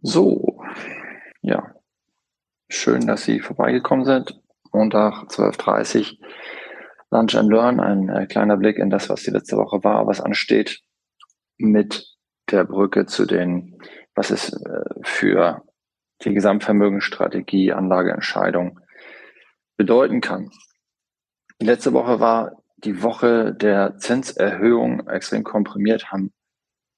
So, ja. Schön, dass Sie vorbeigekommen sind. Montag 12.30 Uhr. Lunch and Learn, ein äh, kleiner Blick in das, was die letzte Woche war, was ansteht, mit der Brücke zu den, was es äh, für die Gesamtvermögensstrategie, Anlageentscheidung bedeuten kann. Die letzte Woche war die Woche der Zinserhöhung extrem komprimiert, haben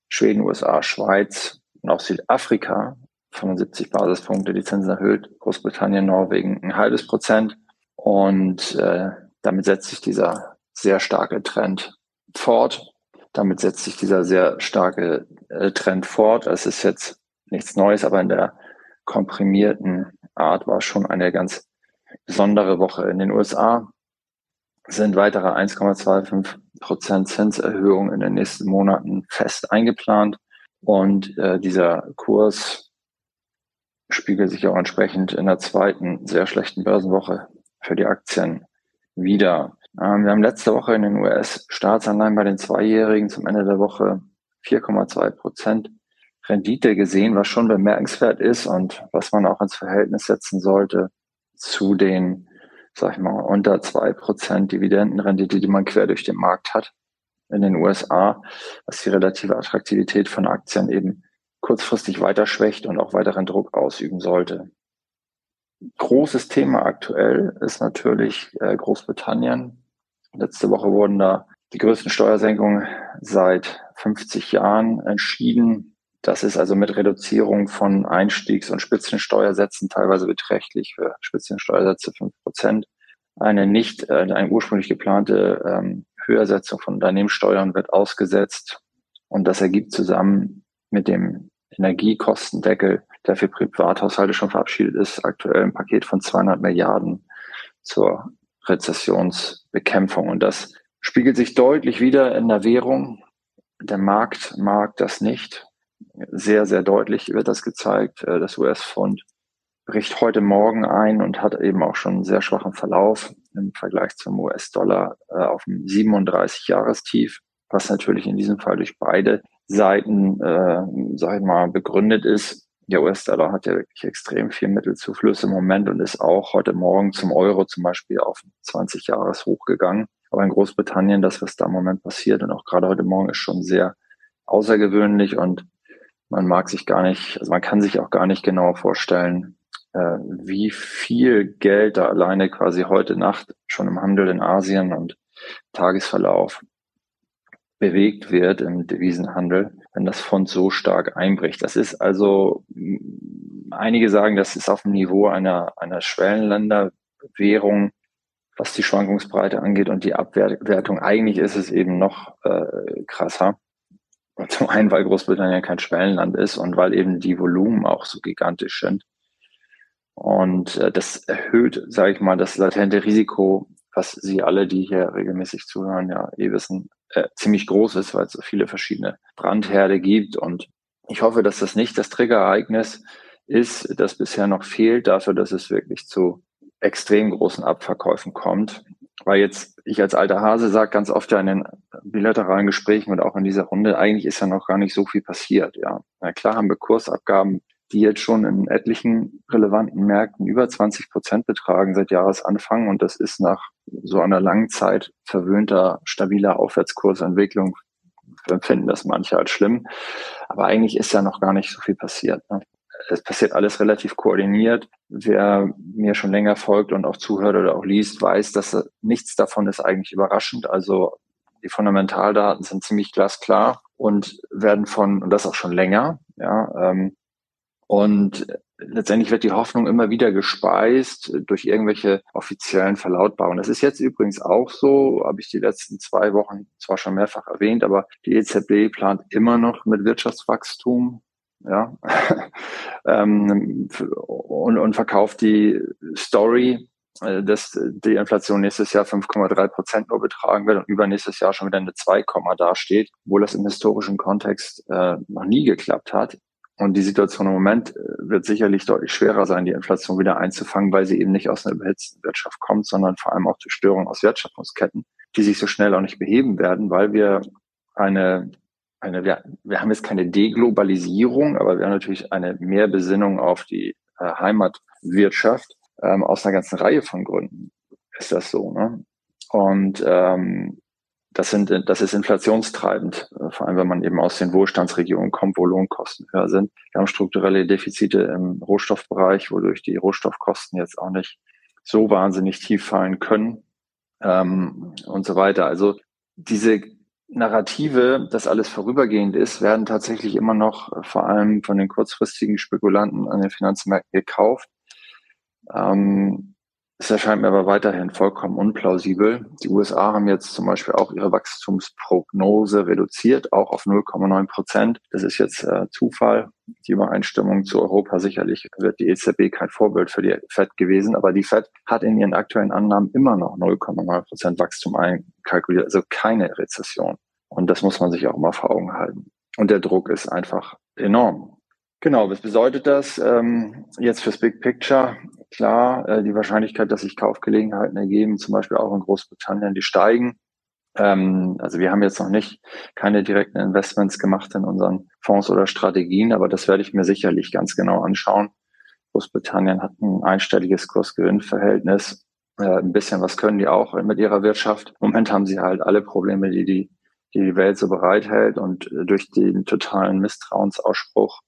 Schweden, USA, Schweiz und auch Südafrika 75 Basispunkte die Zinsen erhöht, Großbritannien, Norwegen ein halbes Prozent. Und äh, damit setzt sich dieser sehr starke Trend fort. Damit setzt sich dieser sehr starke äh, Trend fort. Es ist jetzt nichts Neues, aber in der komprimierten Art war schon eine ganz besondere Woche. In den USA sind weitere 1,25 Prozent Zinserhöhungen in den nächsten Monaten fest eingeplant. Und äh, dieser Kurs spiegelt sich auch entsprechend in der zweiten sehr schlechten Börsenwoche für die Aktien wieder. Ähm, wir haben letzte Woche in den US-Staatsanleihen bei den Zweijährigen zum Ende der Woche 4,2 Prozent Rendite gesehen, was schon bemerkenswert ist und was man auch ins Verhältnis setzen sollte zu den, sag ich mal, unter zwei Prozent Dividendenrendite, die man quer durch den Markt hat in den USA, was die relative Attraktivität von Aktien eben kurzfristig weiter schwächt und auch weiteren Druck ausüben sollte. Großes Thema aktuell ist natürlich äh, Großbritannien. Letzte Woche wurden da die größten Steuersenkungen seit 50 Jahren entschieden. Das ist also mit Reduzierung von Einstiegs- und Spitzensteuersätzen teilweise beträchtlich für Spitzensteuersätze 5 Prozent. Eine nicht, äh, eine ursprünglich geplante ähm, Höhersetzung von Unternehmenssteuern wird ausgesetzt. Und das ergibt zusammen mit dem Energiekostendeckel, der für Privathaushalte schon verabschiedet ist, aktuell ein Paket von 200 Milliarden zur Rezessionsbekämpfung. Und das spiegelt sich deutlich wieder in der Währung. Der Markt mag das nicht. Sehr, sehr deutlich wird das gezeigt. Äh, das US-Fund bricht heute Morgen ein und hat eben auch schon einen sehr schwachen Verlauf im Vergleich zum US-Dollar äh, auf einem 37-Jahrestief, was natürlich in diesem Fall durch beide Seiten, äh, sag ich mal, begründet ist. Der US-Dollar hat ja wirklich extrem viel Mittelzufluss im Moment und ist auch heute Morgen zum Euro zum Beispiel auf 20 Jahres hochgegangen. Aber in Großbritannien, das, was da im Moment passiert und auch gerade heute Morgen ist schon sehr außergewöhnlich und man mag sich gar nicht, also man kann sich auch gar nicht genau vorstellen, wie viel Geld da alleine quasi heute Nacht schon im Handel in Asien und Tagesverlauf bewegt wird im Devisenhandel, wenn das Fond so stark einbricht. Das ist also, einige sagen, das ist auf dem Niveau einer, einer Schwellenländerwährung, was die Schwankungsbreite angeht und die Abwertung. Eigentlich ist es eben noch äh, krasser. Zum einen, weil Großbritannien kein Schwellenland ist und weil eben die Volumen auch so gigantisch sind. Und äh, das erhöht, sage ich mal, das latente Risiko, was Sie alle, die hier regelmäßig zuhören, ja eh wissen, äh, ziemlich groß ist, weil es so viele verschiedene Brandherde gibt. Und ich hoffe, dass das nicht das Triggerereignis ist, das bisher noch fehlt, dafür, dass es wirklich zu extrem großen Abverkäufen kommt. Weil jetzt ich als alter Hase sage ganz oft ja in den bilateralen Gesprächen und auch in dieser Runde, eigentlich ist ja noch gar nicht so viel passiert. Ja, na klar haben wir Kursabgaben die jetzt schon in etlichen relevanten Märkten über 20 Prozent betragen seit Jahresanfang. Und das ist nach so einer langen Zeit verwöhnter, stabiler Aufwärtskursentwicklung, empfinden das manche als schlimm. Aber eigentlich ist ja noch gar nicht so viel passiert. Ne? Es passiert alles relativ koordiniert. Wer mir schon länger folgt und auch zuhört oder auch liest, weiß, dass nichts davon ist eigentlich überraschend. Also die Fundamentaldaten sind ziemlich glasklar und werden von, und das auch schon länger, ja, ähm, und letztendlich wird die Hoffnung immer wieder gespeist durch irgendwelche offiziellen Verlautbarungen. Das ist jetzt übrigens auch so, habe ich die letzten zwei Wochen zwar schon mehrfach erwähnt, aber die EZB plant immer noch mit Wirtschaftswachstum ja, ähm, und, und verkauft die Story, äh, dass die Inflation nächstes Jahr 5,3 Prozent nur betragen wird und übernächstes Jahr schon wieder eine 2, dasteht, obwohl das im historischen Kontext äh, noch nie geklappt hat. Und die Situation im Moment äh, wird sicherlich deutlich schwerer sein, die Inflation wieder einzufangen, weil sie eben nicht aus einer überhitzten Wirtschaft kommt, sondern vor allem auch durch Störungen aus Wertschöpfungsketten, die sich so schnell auch nicht beheben werden, weil wir eine eine, wir, wir haben jetzt keine Deglobalisierung, aber wir haben natürlich eine Mehrbesinnung auf die äh, Heimatwirtschaft ähm, aus einer ganzen Reihe von Gründen ist das so. Ne? Und ähm, das, sind, das ist inflationstreibend, äh, vor allem wenn man eben aus den Wohlstandsregionen kommt, wo Lohnkosten höher sind. Wir haben strukturelle Defizite im Rohstoffbereich, wodurch die Rohstoffkosten jetzt auch nicht so wahnsinnig tief fallen können ähm, und so weiter. Also diese Narrative, dass alles vorübergehend ist, werden tatsächlich immer noch äh, vor allem von den kurzfristigen Spekulanten an den Finanzmärkten gekauft. Ähm, es erscheint mir aber weiterhin vollkommen unplausibel. Die USA haben jetzt zum Beispiel auch ihre Wachstumsprognose reduziert, auch auf 0,9 Prozent. Das ist jetzt äh, Zufall. Die Übereinstimmung zu Europa sicherlich wird die EZB kein Vorbild für die FED gewesen, aber die FED hat in ihren aktuellen Annahmen immer noch 0,9 Prozent Wachstum einkalkuliert, also keine Rezession. Und das muss man sich auch mal vor Augen halten. Und der Druck ist einfach enorm. Genau, was bedeutet das ähm, jetzt fürs Big Picture? klar, äh, die Wahrscheinlichkeit, dass sich Kaufgelegenheiten ergeben, zum Beispiel auch in Großbritannien, die steigen. Ähm, also wir haben jetzt noch nicht keine direkten Investments gemacht in unseren Fonds oder Strategien, aber das werde ich mir sicherlich ganz genau anschauen. Großbritannien hat ein einstelliges Kursgewinnverhältnis. Äh, ein bisschen was können die auch mit ihrer Wirtschaft. Im Moment haben sie halt alle Probleme, die die, die, die Welt so bereithält und äh, durch den totalen Misstrauensausspruch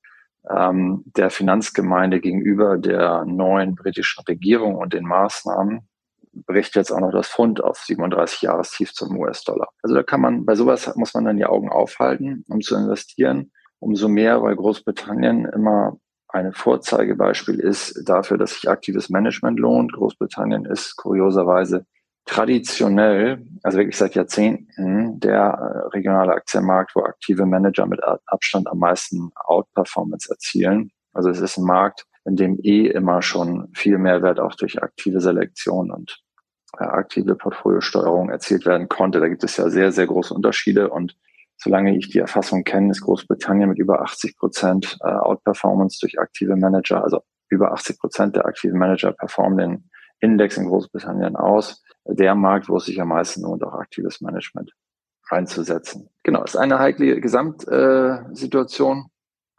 ähm, der Finanzgemeinde gegenüber der neuen britischen Regierung und den Maßnahmen bricht jetzt auch noch das Pfund auf 37 Jahrestief zum US-Dollar. Also da kann man, bei sowas muss man dann die Augen aufhalten, um zu investieren. Umso mehr, weil Großbritannien immer ein Vorzeigebeispiel ist dafür, dass sich aktives Management lohnt. Großbritannien ist kurioserweise traditionell, also wirklich seit Jahrzehnten, der äh, regionale Aktienmarkt, wo aktive Manager mit Abstand am meisten Outperformance erzielen. Also es ist ein Markt, in dem eh immer schon viel Mehrwert auch durch aktive Selektion und äh, aktive Portfoliosteuerung erzielt werden konnte. Da gibt es ja sehr, sehr große Unterschiede und solange ich die Erfassung kenne, ist Großbritannien mit über 80 Prozent äh, Outperformance durch aktive Manager, also über 80 Prozent der aktiven Manager performen den Index in Großbritannien aus der Markt, wo es sich am meisten lohnt, auch aktives Management reinzusetzen. Genau, ist eine heikle Gesamtsituation.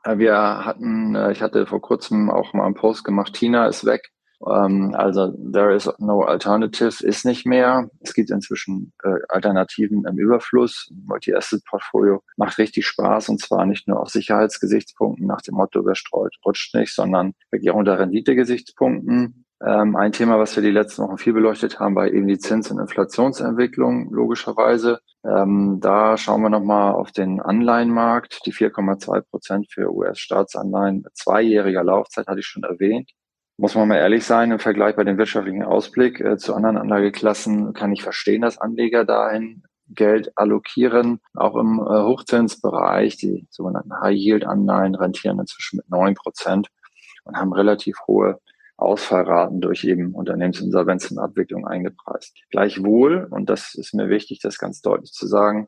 Äh, wir hatten, äh, ich hatte vor kurzem auch mal einen Post gemacht, Tina ist weg. Ähm, also there is no alternative ist nicht mehr. Es gibt inzwischen äh, Alternativen im Überfluss. Multi-Asset-Portfolio macht richtig Spaß und zwar nicht nur aus Sicherheitsgesichtspunkten nach dem Motto, wer streut, rutscht nicht, sondern wirklich auch unter Rendite-Gesichtspunkten. Ähm, ein Thema, was wir die letzten Wochen viel beleuchtet haben, war eben die Zins- und Inflationsentwicklung, logischerweise. Ähm, da schauen wir nochmal auf den Anleihenmarkt. Die 4,2 Prozent für US-Staatsanleihen, zweijähriger Laufzeit hatte ich schon erwähnt. Muss man mal ehrlich sein, im Vergleich bei dem wirtschaftlichen Ausblick äh, zu anderen Anlageklassen kann ich verstehen, dass Anleger dahin Geld allokieren. Auch im äh, Hochzinsbereich, die sogenannten High-Yield-Anleihen rentieren inzwischen mit 9 Prozent und haben relativ hohe Ausfallraten durch eben Unternehmensinsolvenz und Abwicklung eingepreist. Gleichwohl, und das ist mir wichtig, das ganz deutlich zu sagen,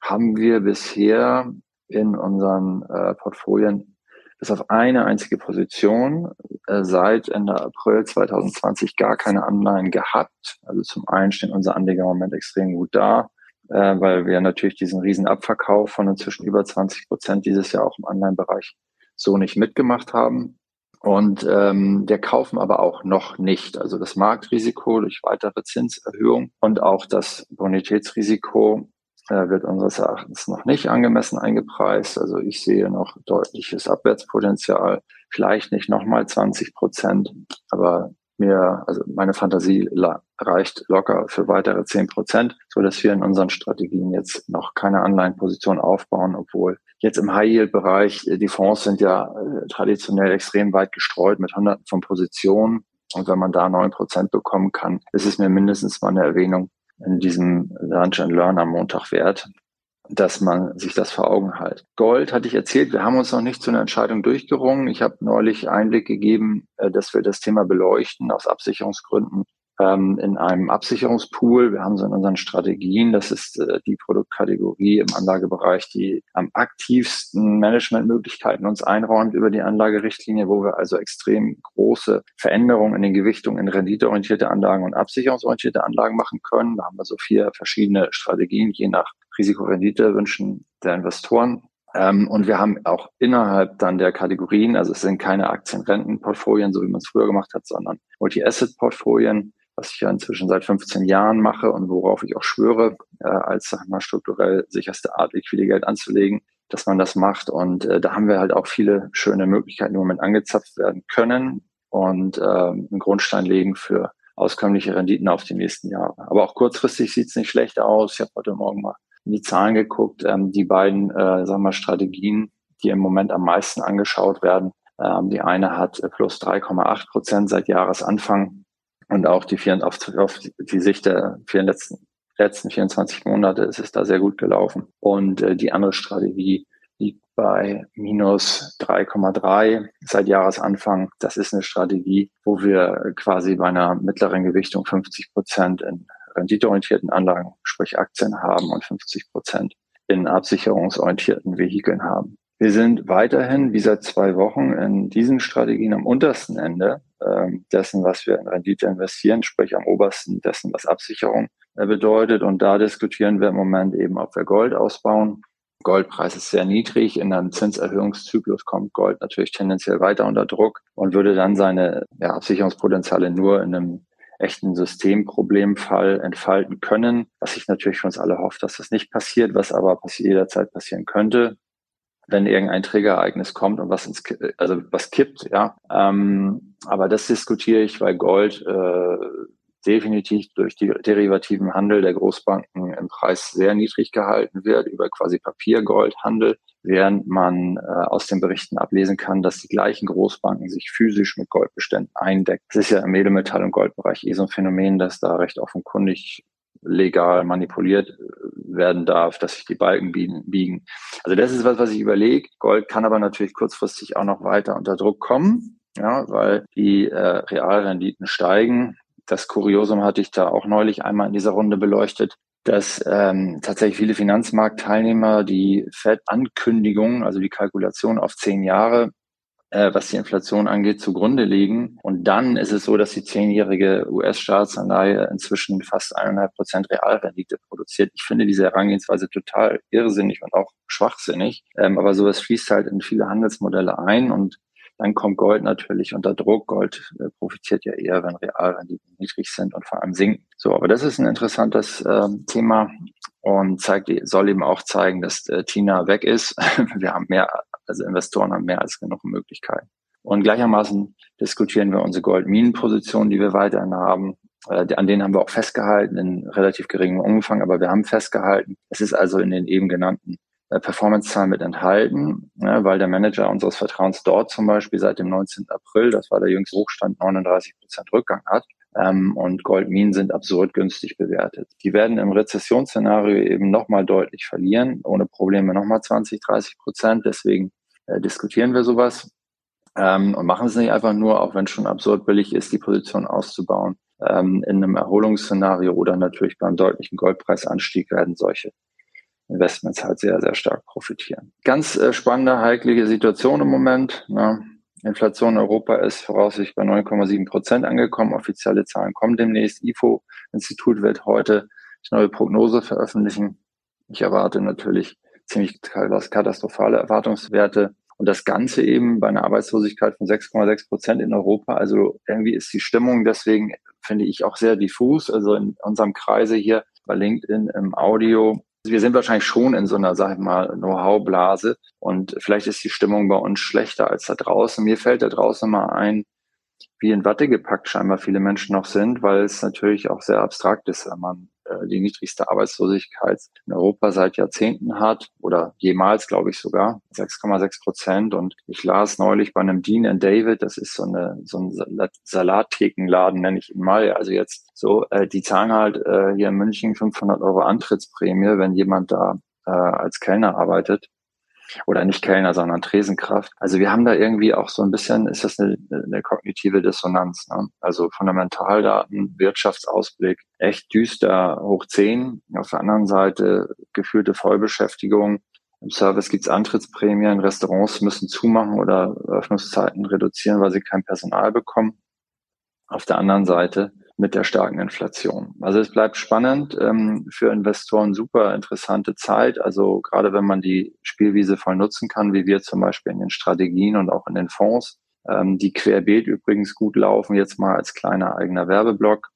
haben wir bisher in unseren äh, Portfolien bis auf eine einzige Position äh, seit Ende April 2020 gar keine Anleihen gehabt. Also zum einen stehen unsere Anleger im Moment extrem gut da, äh, weil wir natürlich diesen riesen Abverkauf von inzwischen über 20 Prozent dieses Jahr auch im Anleihenbereich so nicht mitgemacht haben. Und ähm, der kaufen aber auch noch nicht. Also das Marktrisiko durch weitere Zinserhöhung und auch das Bonitätsrisiko äh, wird unseres Erachtens noch nicht angemessen eingepreist. Also ich sehe noch deutliches Abwärtspotenzial, vielleicht nicht nochmal 20 Prozent, aber mir, also meine Fantasie reicht locker für weitere 10 Prozent, so dass wir in unseren Strategien jetzt noch keine Anleihenposition aufbauen, obwohl jetzt im High-Yield-Bereich äh, die Fonds sind ja äh, traditionell extrem weit gestreut mit hunderten von Positionen. Und wenn man da 9 Prozent bekommen kann, ist es mir mindestens mal eine Erwähnung in diesem Lunch and Learn am Montag wert dass man sich das vor Augen hält. Gold hatte ich erzählt, wir haben uns noch nicht zu einer Entscheidung durchgerungen. Ich habe neulich Einblick gegeben, äh, dass wir das Thema beleuchten aus Absicherungsgründen ähm, in einem Absicherungspool. Wir haben so in unseren Strategien, das ist äh, die Produktkategorie im Anlagebereich, die am aktivsten Managementmöglichkeiten uns einräumt über die Anlagerichtlinie, wo wir also extrem große Veränderungen in den Gewichtungen in renditeorientierte Anlagen und absicherungsorientierte Anlagen machen können. Da haben wir so vier verschiedene Strategien, je nach Risikorendite wünschen der Investoren. Ähm, und wir haben auch innerhalb dann der Kategorien, also es sind keine Aktienrentenportfolien, so wie man es früher gemacht hat, sondern Multi-Asset-Portfolien, was ich ja inzwischen seit 15 Jahren mache und worauf ich auch schwöre, äh, als sag mal, strukturell sicherste Art, liquide Geld anzulegen, dass man das macht. Und äh, da haben wir halt auch viele schöne Möglichkeiten, die im Moment angezapft werden können und äh, einen Grundstein legen für auskömmliche Renditen auf die nächsten Jahre. Aber auch kurzfristig sieht es nicht schlecht aus. Ich habe heute Morgen mal in die Zahlen geguckt. Ähm, die beiden, äh, sagen wir, Strategien, die im Moment am meisten angeschaut werden. Ähm, die eine hat plus 3,8 Prozent seit Jahresanfang und auch die, vier, auf, auf die Sicht der vier letzten, letzten 24 Monate ist es da sehr gut gelaufen. Und äh, die andere Strategie liegt bei minus 3,3 seit Jahresanfang. Das ist eine Strategie, wo wir quasi bei einer mittleren Gewichtung 50 Prozent in renditeorientierten Anlagen, sprich Aktien haben und 50 Prozent in absicherungsorientierten Vehikeln haben. Wir sind weiterhin, wie seit zwei Wochen, in diesen Strategien am untersten Ende ähm, dessen, was wir in Rendite investieren, sprich am obersten dessen, was Absicherung äh, bedeutet. Und da diskutieren wir im Moment eben, ob wir Gold ausbauen. Goldpreis ist sehr niedrig. In einem Zinserhöhungszyklus kommt Gold natürlich tendenziell weiter unter Druck und würde dann seine ja, Absicherungspotenziale nur in einem echten Systemproblemfall entfalten können, was ich natürlich für uns alle hoffe, dass das nicht passiert, was aber jederzeit passieren könnte, wenn irgendein Triggerereignis kommt und was ins, also was kippt, ja. Ähm, aber das diskutiere ich, weil Gold äh, definitiv durch die derivativen Handel der Großbanken im Preis sehr niedrig gehalten wird, über quasi Papiergoldhandel, während man äh, aus den Berichten ablesen kann, dass die gleichen Großbanken sich physisch mit Goldbeständen eindecken. Das ist ja im Edelmetall- und Goldbereich eh so ein Phänomen, dass da recht offenkundig legal manipuliert äh, werden darf, dass sich die Balken biegen. Also das ist was, was ich überlege. Gold kann aber natürlich kurzfristig auch noch weiter unter Druck kommen, ja, weil die äh, Realrenditen steigen das Kuriosum hatte ich da auch neulich einmal in dieser Runde beleuchtet, dass ähm, tatsächlich viele Finanzmarktteilnehmer die FED-Ankündigung, also die Kalkulation auf zehn Jahre, äh, was die Inflation angeht, zugrunde liegen. Und dann ist es so, dass die zehnjährige US-Staatsanleihe inzwischen fast eineinhalb Prozent Realrendite produziert. Ich finde diese Herangehensweise total irrsinnig und auch schwachsinnig. Ähm, aber sowas fließt halt in viele Handelsmodelle ein und dann kommt Gold natürlich unter Druck. Gold äh, profitiert ja eher, wenn Realrenditen niedrig sind und vor allem sinken. So, aber das ist ein interessantes äh, Thema und zeigt, soll eben auch zeigen, dass äh, Tina weg ist. wir haben mehr, also Investoren haben mehr als genug Möglichkeiten. Und gleichermaßen diskutieren wir unsere Goldminenpositionen, die wir weiterhin haben. Äh, an denen haben wir auch festgehalten in relativ geringem Umfang, aber wir haben festgehalten. Es ist also in den eben genannten äh, Performance-Zahlen mit enthalten, ne, weil der Manager unseres Vertrauens dort zum Beispiel seit dem 19. April, das war der jüngste Hochstand, 39 Prozent Rückgang hat. Ähm, und Goldminen sind absurd günstig bewertet. Die werden im Rezessionsszenario eben nochmal deutlich verlieren, ohne Probleme nochmal 20, 30 Prozent. Deswegen äh, diskutieren wir sowas ähm, und machen es nicht einfach nur, auch wenn es schon absurd billig ist, die Position auszubauen. Ähm, in einem Erholungsszenario oder natürlich beim deutlichen Goldpreisanstieg werden solche Investments halt sehr, sehr stark profitieren. Ganz äh, spannende, heiklige Situation im Moment. Ne? Inflation in Europa ist voraussichtlich bei 9,7 Prozent angekommen. Offizielle Zahlen kommen demnächst. IFO-Institut wird heute die neue Prognose veröffentlichen. Ich erwarte natürlich ziemlich katastrophale Erwartungswerte. Und das Ganze eben bei einer Arbeitslosigkeit von 6,6 Prozent in Europa. Also irgendwie ist die Stimmung deswegen, finde ich, auch sehr diffus. Also in unserem Kreise hier bei LinkedIn im Audio wir sind wahrscheinlich schon in so einer, sag ich mal, Know-how-Blase und vielleicht ist die Stimmung bei uns schlechter als da draußen. Mir fällt da draußen mal ein, wie in Watte gepackt scheinbar viele Menschen noch sind, weil es natürlich auch sehr abstrakt ist, wenn man die niedrigste Arbeitslosigkeit in Europa seit Jahrzehnten hat oder jemals, glaube ich sogar, 6,6 Prozent. Und ich las neulich bei einem Dean and David, das ist so, eine, so ein Salatthekenladen, nenne ich ihn mal. Also jetzt so, äh, die zahlen halt äh, hier in München 500 Euro Antrittsprämie, wenn jemand da äh, als Kellner arbeitet oder nicht Kellner, sondern Tresenkraft. Also wir haben da irgendwie auch so ein bisschen, ist das eine, eine kognitive Dissonanz. Ne? Also Fundamentaldaten, Wirtschaftsausblick, echt düster hoch zehn. Auf der anderen Seite gefühlte Vollbeschäftigung. Im Service gibt's Antrittsprämien, Restaurants müssen zumachen oder Öffnungszeiten reduzieren, weil sie kein Personal bekommen. Auf der anderen Seite mit der starken Inflation. Also es bleibt spannend, ähm, für Investoren super interessante Zeit. Also gerade wenn man die Spielwiese voll nutzen kann, wie wir zum Beispiel in den Strategien und auch in den Fonds, ähm, die querbeet übrigens gut laufen, jetzt mal als kleiner eigener Werbeblock.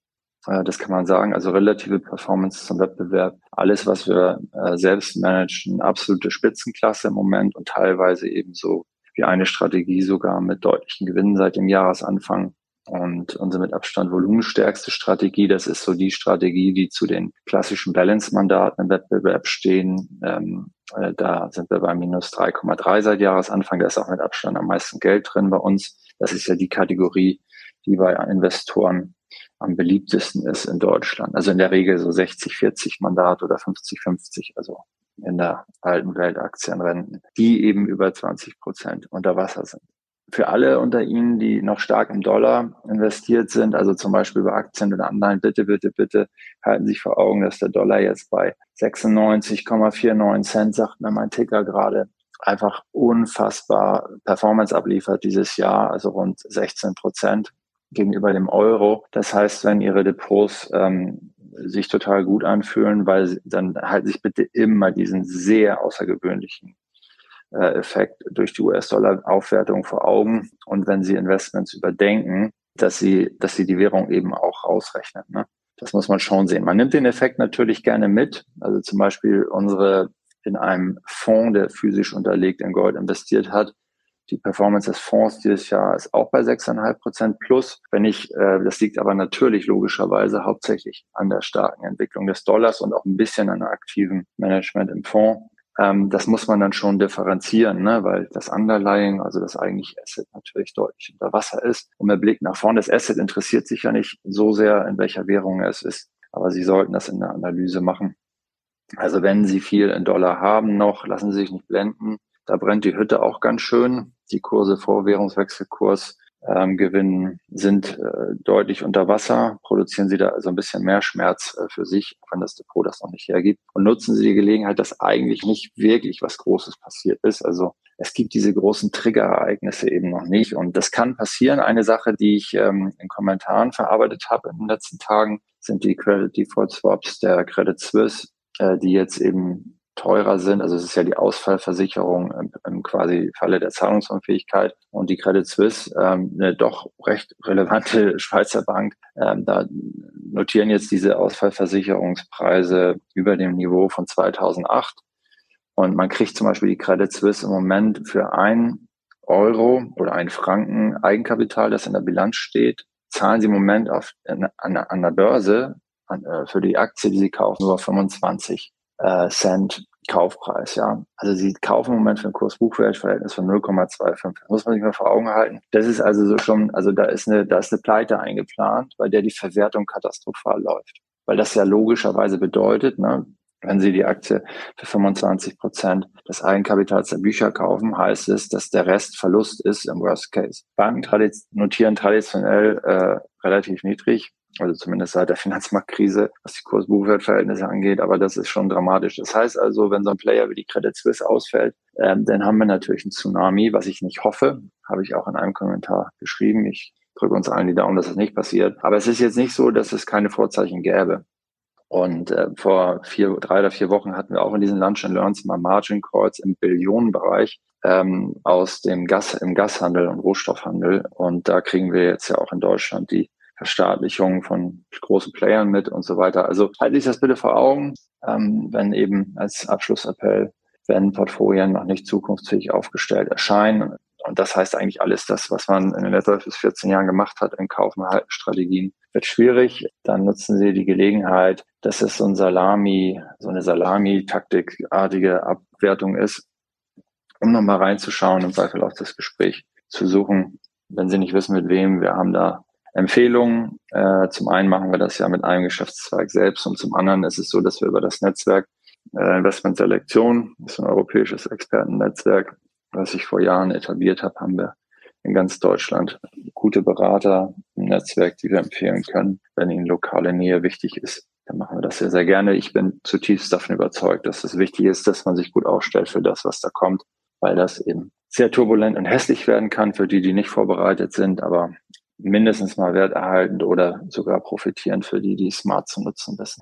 Äh, das kann man sagen. Also relative Performance zum Wettbewerb. Alles, was wir äh, selbst managen, absolute Spitzenklasse im Moment und teilweise ebenso wie eine Strategie sogar mit deutlichen Gewinnen seit dem Jahresanfang. Und unsere mit Abstand volumenstärkste Strategie, das ist so die Strategie, die zu den klassischen Balance-Mandaten im Wettbewerb stehen. Ähm, äh, da sind wir bei minus 3,3 seit Jahresanfang. Da ist auch mit Abstand am meisten Geld drin bei uns. Das ist ja die Kategorie, die bei Investoren am beliebtesten ist in Deutschland. Also in der Regel so 60, 40 Mandat oder 50, 50, also in der alten Welt Aktienrenten, die eben über 20 Prozent unter Wasser sind für alle unter Ihnen, die noch stark im Dollar investiert sind, also zum Beispiel über Aktien oder Anleihen, bitte, bitte, bitte halten Sie sich vor Augen, dass der Dollar jetzt bei 96,49 Cent, sagt mir mein Ticker gerade, einfach unfassbar Performance abliefert dieses Jahr, also rund 16 Prozent gegenüber dem Euro. Das heißt, wenn Ihre Depots ähm, sich total gut anfühlen, weil dann halten sich bitte immer diesen sehr außergewöhnlichen Effekt durch die US-Dollar-Aufwertung vor Augen. Und wenn Sie Investments überdenken, dass Sie, dass Sie die Währung eben auch ausrechnen. Ne? Das muss man schon sehen. Man nimmt den Effekt natürlich gerne mit. Also zum Beispiel unsere in einem Fonds, der physisch unterlegt in Gold investiert hat. Die Performance des Fonds dieses Jahr ist auch bei 6,5 Prozent plus. Wenn ich, äh, das liegt aber natürlich logischerweise hauptsächlich an der starken Entwicklung des Dollars und auch ein bisschen an aktivem Management im Fonds. Ähm, das muss man dann schon differenzieren, ne? weil das Underlying, also das eigentliche Asset natürlich deutlich unter Wasser ist. Und der Blick nach vorne, das Asset interessiert sich ja nicht so sehr, in welcher Währung es ist, aber Sie sollten das in der Analyse machen. Also wenn Sie viel in Dollar haben noch, lassen Sie sich nicht blenden. Da brennt die Hütte auch ganz schön. Die Kurse vor Währungswechselkurs ähm, gewinnen, sind äh, deutlich unter Wasser, produzieren sie da also ein bisschen mehr Schmerz äh, für sich, wenn das Depot das noch nicht hergibt. Und nutzen sie die Gelegenheit, dass eigentlich nicht wirklich was Großes passiert ist. Also es gibt diese großen Triggerereignisse eben noch nicht. Und das kann passieren. Eine Sache, die ich ähm, in Kommentaren verarbeitet habe in den letzten Tagen, sind die Credit Default Swaps der Credit Suisse, äh, die jetzt eben teurer sind. Also es ist ja die Ausfallversicherung im, im quasi Falle der Zahlungsunfähigkeit. Und die Credit Suisse, ähm, eine doch recht relevante Schweizer Bank, ähm, da notieren jetzt diese Ausfallversicherungspreise über dem Niveau von 2008 und man kriegt zum Beispiel die Credit Suisse im Moment für ein Euro oder ein Franken Eigenkapital, das in der Bilanz steht, zahlen sie im Moment auf, an, an der Börse an, äh, für die Aktie, die sie kaufen, nur 25 äh, Cent Kaufpreis, ja. Also sie kaufen im Moment für ein Kurs-Buchwert-Verhältnis von 0,25. Muss man sich mal vor Augen halten. Das ist also so schon, also da ist eine, da ist eine Pleite eingeplant, bei der die Verwertung katastrophal läuft. Weil das ja logischerweise bedeutet, ne, wenn Sie die Aktie für 25 Prozent des Eigenkapitals der Bücher kaufen, heißt es, dass der Rest Verlust ist im Worst Case. Banken notieren traditionell äh, relativ niedrig also zumindest seit der Finanzmarktkrise, was die Kurs-Buchwert-Verhältnisse angeht, aber das ist schon dramatisch. Das heißt also, wenn so ein Player wie die Credit Suisse ausfällt, ähm, dann haben wir natürlich einen Tsunami, was ich nicht hoffe, habe ich auch in einem Kommentar geschrieben. Ich drücke uns allen die Daumen, dass das nicht passiert. Aber es ist jetzt nicht so, dass es keine Vorzeichen gäbe. Und äh, vor vier, drei oder vier Wochen hatten wir auch in diesen Lunch and Learns mal Margin Calls im Billionenbereich ähm, aus dem Gas, im Gashandel und Rohstoffhandel. Und da kriegen wir jetzt ja auch in Deutschland die Verstaatlichung von großen Playern mit und so weiter. Also halte ich das bitte vor Augen, ähm, wenn eben als Abschlussappell, wenn Portfolien noch nicht zukunftsfähig aufgestellt erscheinen. Und das heißt eigentlich alles das, was man in den letzten bis 14 Jahren gemacht hat in Kauf- und Haltenstrategien, wird schwierig. Dann nutzen Sie die Gelegenheit, dass es so ein Salami, so eine Salami-taktikartige Abwertung ist, um nochmal reinzuschauen, im Zweifel auch das Gespräch zu suchen. Wenn Sie nicht wissen, mit wem, wir haben da Empfehlungen. Äh, zum einen machen wir das ja mit einem Geschäftszweig selbst und zum anderen ist es so, dass wir über das Netzwerk äh, Investment Selektion, das ist ein europäisches Expertennetzwerk, was ich vor Jahren etabliert habe, haben wir in ganz Deutschland gute Berater im Netzwerk, die wir empfehlen können, wenn ihnen lokale Nähe wichtig ist. Dann machen wir das sehr, sehr gerne. Ich bin zutiefst davon überzeugt, dass es wichtig ist, dass man sich gut aufstellt für das, was da kommt, weil das eben sehr turbulent und hässlich werden kann für die, die nicht vorbereitet sind. Aber mindestens mal werterhaltend oder sogar profitierend für die, die smart zu nutzen wissen.